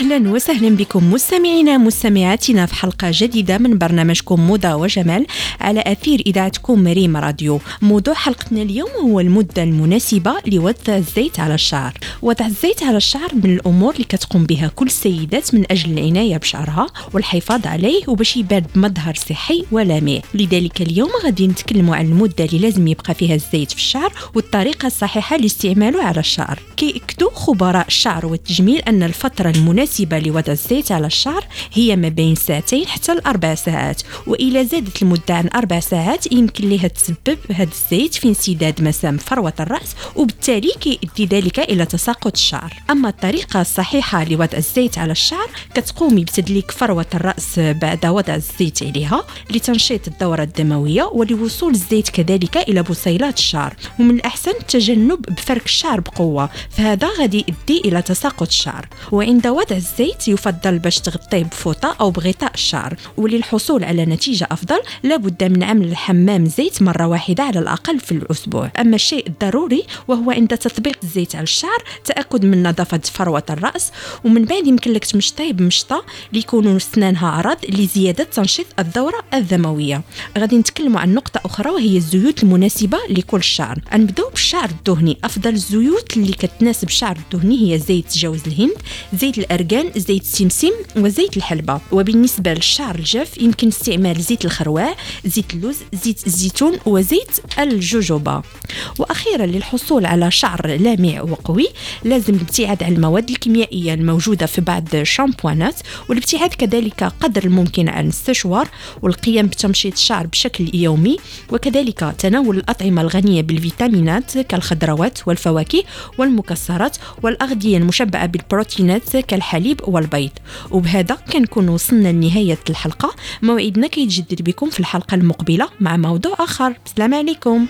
أهلا وسهلا بكم مستمعينا مستمعاتنا في حلقة جديدة من برنامجكم موضة وجمال على أثير إذاعتكم ريم راديو. موضوع حلقتنا اليوم هو المدة المناسبة لوضع الزيت على الشعر. وضع الزيت على الشعر من الأمور اللي كتقوم بها كل السيدات من أجل العناية بشعرها والحفاظ عليه وباش يبان بمظهر صحي ولامع. لذلك اليوم غادي نتكلموا عن المدة اللي لازم يبقى فيها الزيت في الشعر والطريقة الصحيحة لاستعماله على الشعر. كيأكدوا خبراء الشعر والتجميل أن الفترة المناسبة المناسبة لوضع الزيت على الشعر هي ما بين ساعتين حتى لأربع ساعات وإلى زادت المدة عن أربع ساعات يمكن لها تسبب هذا الزيت في انسداد مسام فروة الرأس وبالتالي كيؤدي ذلك إلى تساقط الشعر. أما الطريقة الصحيحة لوضع الزيت على الشعر كتقومي بتدليك فروة الرأس بعد وضع الزيت عليها لتنشيط الدورة الدموية ولوصول الزيت كذلك إلى بصيلات الشعر ومن الأحسن التجنب بفرك الشعر بقوة فهذا غادي يؤدي إلى تساقط الشعر. وعند وضع الزيت يفضل باش تغطيه بفوطة أو بغطاء الشعر وللحصول على نتيجة أفضل لابد من عمل الحمام زيت مرة واحدة على الأقل في الأسبوع. أما الشيء الضروري وهو عند تطبيق الزيت على الشعر تأكد من نظافة فروة الرأس. ومن بعد يمكن لك تمشطيه بمشطه ليكونوا اسنانها عرض لزيادة تنشيط الدورة الدموية. غادي نتكلموا عن نقطة أخرى وهي الزيوت المناسبة لكل شعر. نبداو بالشعر الدهني. أفضل الزيوت اللي كتناسب الشعر الدهني هي زيت جوز الهند زيت الأرجل الأرجان زيت السمسم وزيت الحلبة. وبالنسبة للشعر الجاف يمكن استعمال زيت الخروع زيت اللوز زيت الزيتون وزيت الجوجوبا. وأخيرا للحصول على شعر لامع وقوي لازم الابتعاد عن المواد الكيميائية الموجودة في بعض الشامبوانات والابتعاد كذلك قدر الممكن عن السشوار والقيام بتمشيط الشعر بشكل يومي وكذلك تناول الأطعمة الغنية بالفيتامينات كالخضروات والفواكه والمكسرات والأغذية المشبعة بالبروتينات كالحليب الحليب والبيض. وبهذا كنكون وصلنا لنهاية الحلقة. موعدنا كيتجدد بكم في الحلقة المقبلة مع موضوع آخر. السلام عليكم.